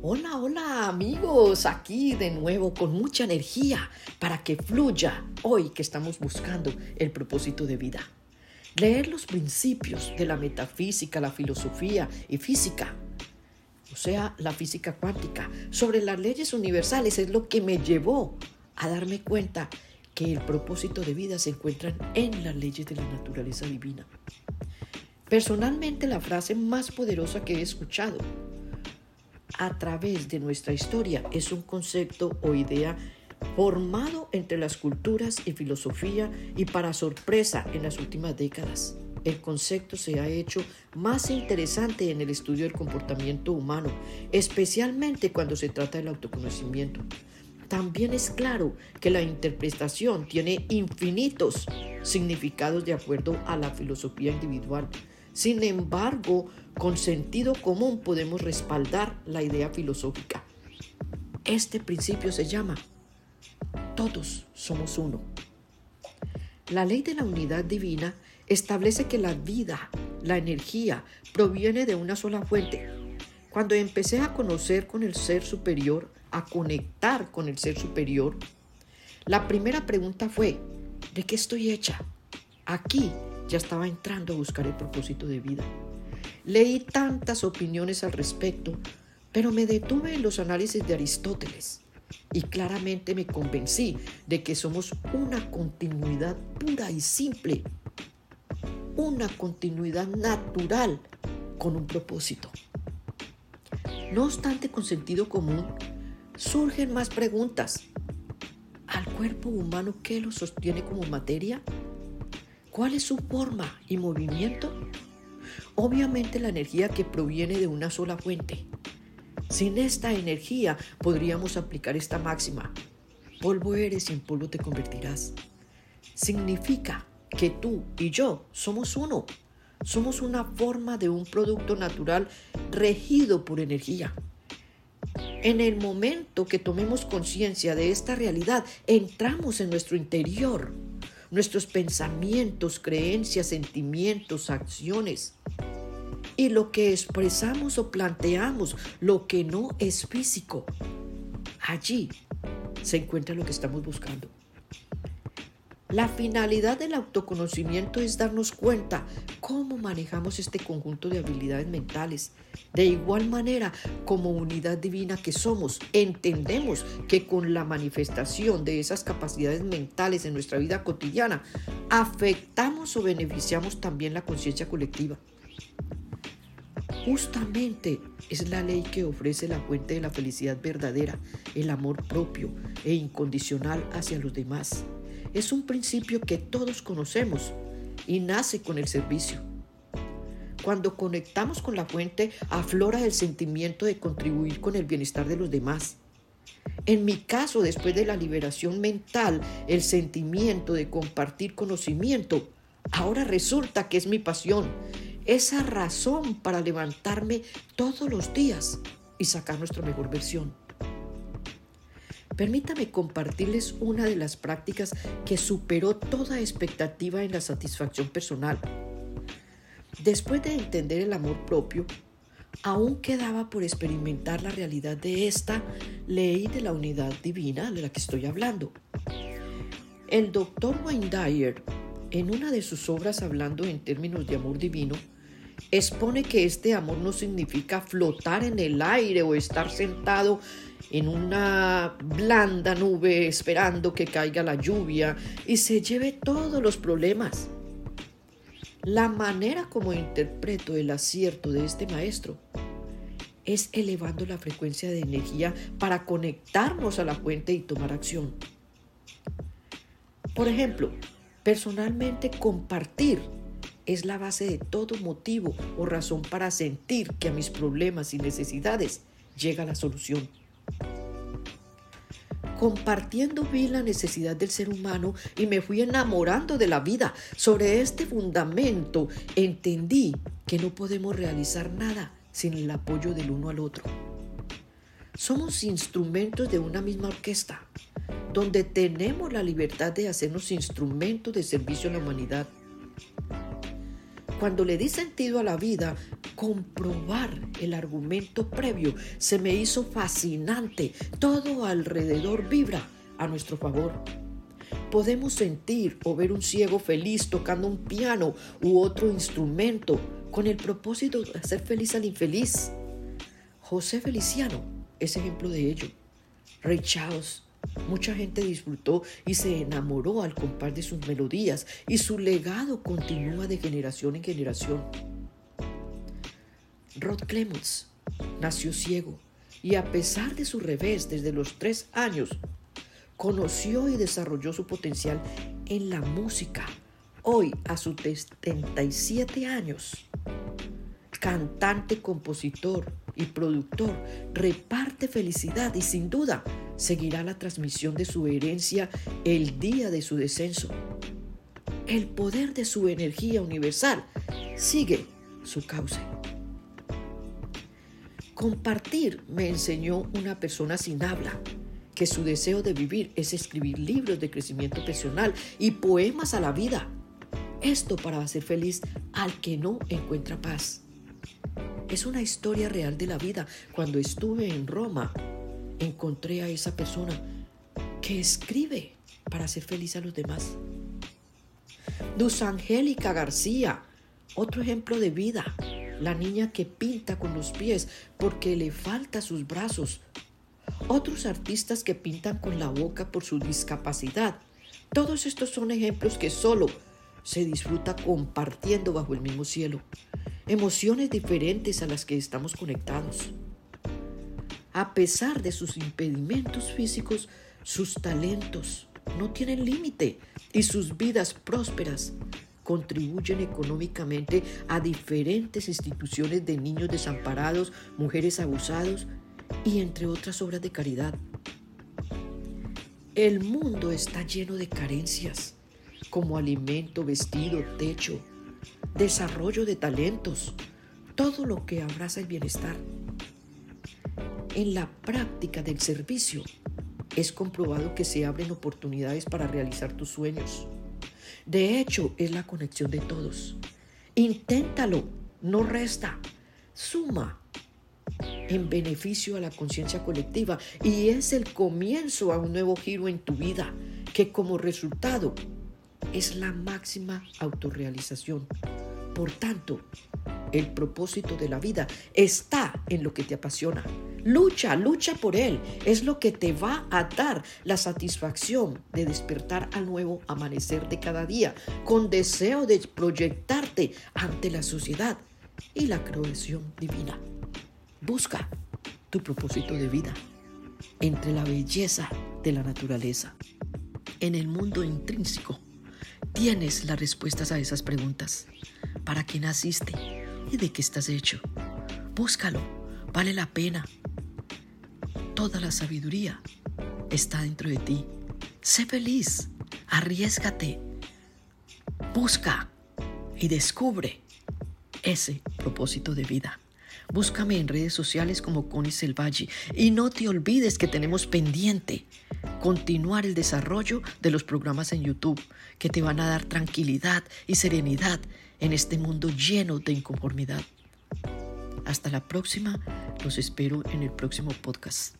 Hola, hola amigos, aquí de nuevo con mucha energía para que fluya hoy que estamos buscando el propósito de vida. Leer los principios de la metafísica, la filosofía y física, o sea, la física cuántica, sobre las leyes universales es lo que me llevó a darme cuenta que el propósito de vida se encuentra en las leyes de la naturaleza divina. Personalmente la frase más poderosa que he escuchado a través de nuestra historia es un concepto o idea formado entre las culturas y filosofía y para sorpresa en las últimas décadas. El concepto se ha hecho más interesante en el estudio del comportamiento humano, especialmente cuando se trata del autoconocimiento. También es claro que la interpretación tiene infinitos significados de acuerdo a la filosofía individual. Sin embargo, con sentido común podemos respaldar la idea filosófica. Este principio se llama todos somos uno. La ley de la unidad divina establece que la vida, la energía, proviene de una sola fuente. Cuando empecé a conocer con el ser superior, a conectar con el ser superior, la primera pregunta fue, ¿de qué estoy hecha? Aquí ya estaba entrando a buscar el propósito de vida. Leí tantas opiniones al respecto, pero me detuve en los análisis de Aristóteles y claramente me convencí de que somos una continuidad pura y simple, una continuidad natural con un propósito. No obstante, con sentido común, surgen más preguntas. ¿Al cuerpo humano qué lo sostiene como materia? ¿Cuál es su forma y movimiento? Obviamente la energía que proviene de una sola fuente. Sin esta energía podríamos aplicar esta máxima. Polvo eres y en polvo te convertirás. Significa que tú y yo somos uno. Somos una forma de un producto natural regido por energía. En el momento que tomemos conciencia de esta realidad, entramos en nuestro interior, nuestros pensamientos, creencias, sentimientos, acciones y lo que expresamos o planteamos, lo que no es físico. Allí se encuentra lo que estamos buscando. La finalidad del autoconocimiento es darnos cuenta cómo manejamos este conjunto de habilidades mentales. De igual manera, como unidad divina que somos, entendemos que con la manifestación de esas capacidades mentales en nuestra vida cotidiana, afectamos o beneficiamos también la conciencia colectiva. Justamente es la ley que ofrece la fuente de la felicidad verdadera, el amor propio e incondicional hacia los demás. Es un principio que todos conocemos y nace con el servicio. Cuando conectamos con la fuente, aflora el sentimiento de contribuir con el bienestar de los demás. En mi caso, después de la liberación mental, el sentimiento de compartir conocimiento, ahora resulta que es mi pasión esa razón para levantarme todos los días y sacar nuestra mejor versión. Permítame compartirles una de las prácticas que superó toda expectativa en la satisfacción personal. Después de entender el amor propio, aún quedaba por experimentar la realidad de esta ley de la unidad divina de la que estoy hablando. El doctor Wayne Dyer, en una de sus obras hablando en términos de amor divino, expone que este amor no significa flotar en el aire o estar sentado en una blanda nube esperando que caiga la lluvia y se lleve todos los problemas. La manera como interpreto el acierto de este maestro es elevando la frecuencia de energía para conectarnos a la fuente y tomar acción. Por ejemplo, personalmente compartir es la base de todo motivo o razón para sentir que a mis problemas y necesidades llega la solución. Compartiendo vi la necesidad del ser humano y me fui enamorando de la vida. Sobre este fundamento entendí que no podemos realizar nada sin el apoyo del uno al otro. Somos instrumentos de una misma orquesta, donde tenemos la libertad de hacernos instrumentos de servicio a la humanidad Cuando le di sentido a la vida, comprobar el argumento previo se me hizo fascinante. Todo alrededor vibra a nuestro favor. Podemos sentir o ver un ciego feliz tocando un piano u otro instrumento con el propósito de hacer feliz al infeliz. José Feliciano es ejemplo de ello. Ray Charles Mucha gente disfrutó y se enamoró al compás de sus melodías y su legado continúa de generación en generación. Rod Clements nació ciego y a pesar de su revés desde los tres años, conoció y desarrolló su potencial en la música. Hoy, a sus 77 años, cantante, compositor y productor, reparte felicidad y sin duda seguirá la transmisión de su herencia el día de su descenso. El poder de su energía universal sigue su cauce. Compartir me enseñó una persona sin habla, que su deseo de vivir es escribir libros de crecimiento personal y poemas a la vida. Esto para hacer feliz al que no encuentra paz. Es una historia real de la vida. Cuando estuve en Roma, encontré a esa persona que escribe para hacer feliz a los demás. Luz Angélica García, otro ejemplo de vida. La niña que pinta con los pies porque le falta sus brazos. Otros artistas que pintan con la boca por su discapacidad. Todos estos son ejemplos que solo se disfruta compartiendo bajo el mismo cielo. Emociones diferentes a las que estamos conectados. A pesar de sus impedimentos físicos, sus talentos no tienen límite y sus vidas prósperas contribuyen económicamente a diferentes instituciones de niños desamparados, mujeres abusados y entre otras obras de caridad. El mundo está lleno de carencias, como alimento, vestido, techo, desarrollo de talentos, todo lo que abraza el bienestar en la práctica del servicio, es comprobado que se abren oportunidades para realizar tus sueños. De hecho, es la conexión de todos. Inténtalo, no resta, suma en beneficio a la conciencia colectiva y es el comienzo a un nuevo giro en tu vida que como resultado es la máxima autorrealización. Por tanto, el propósito de la vida está en lo que te apasiona. Lucha, lucha por él. Es lo que te va a dar la satisfacción de despertar al nuevo amanecer de cada día, con deseo de proyectarte ante la sociedad y la creación divina. Busca tu propósito de vida entre la belleza de la naturaleza. En el mundo intrínseco tienes las respuestas a esas preguntas. ¿Para qué naciste? ¿Y de qué estás hecho? Búscalo, vale la pena. Toda la sabiduría está dentro de ti. Sé feliz, arriesgate, busca y descubre ese propósito de vida. Búscame en redes sociales como Connie Selvaggio y no te olvides que tenemos pendiente continuar el desarrollo de los programas en YouTube que te van a dar tranquilidad y serenidad en este mundo lleno de inconformidad. Hasta la próxima, los espero en el próximo podcast.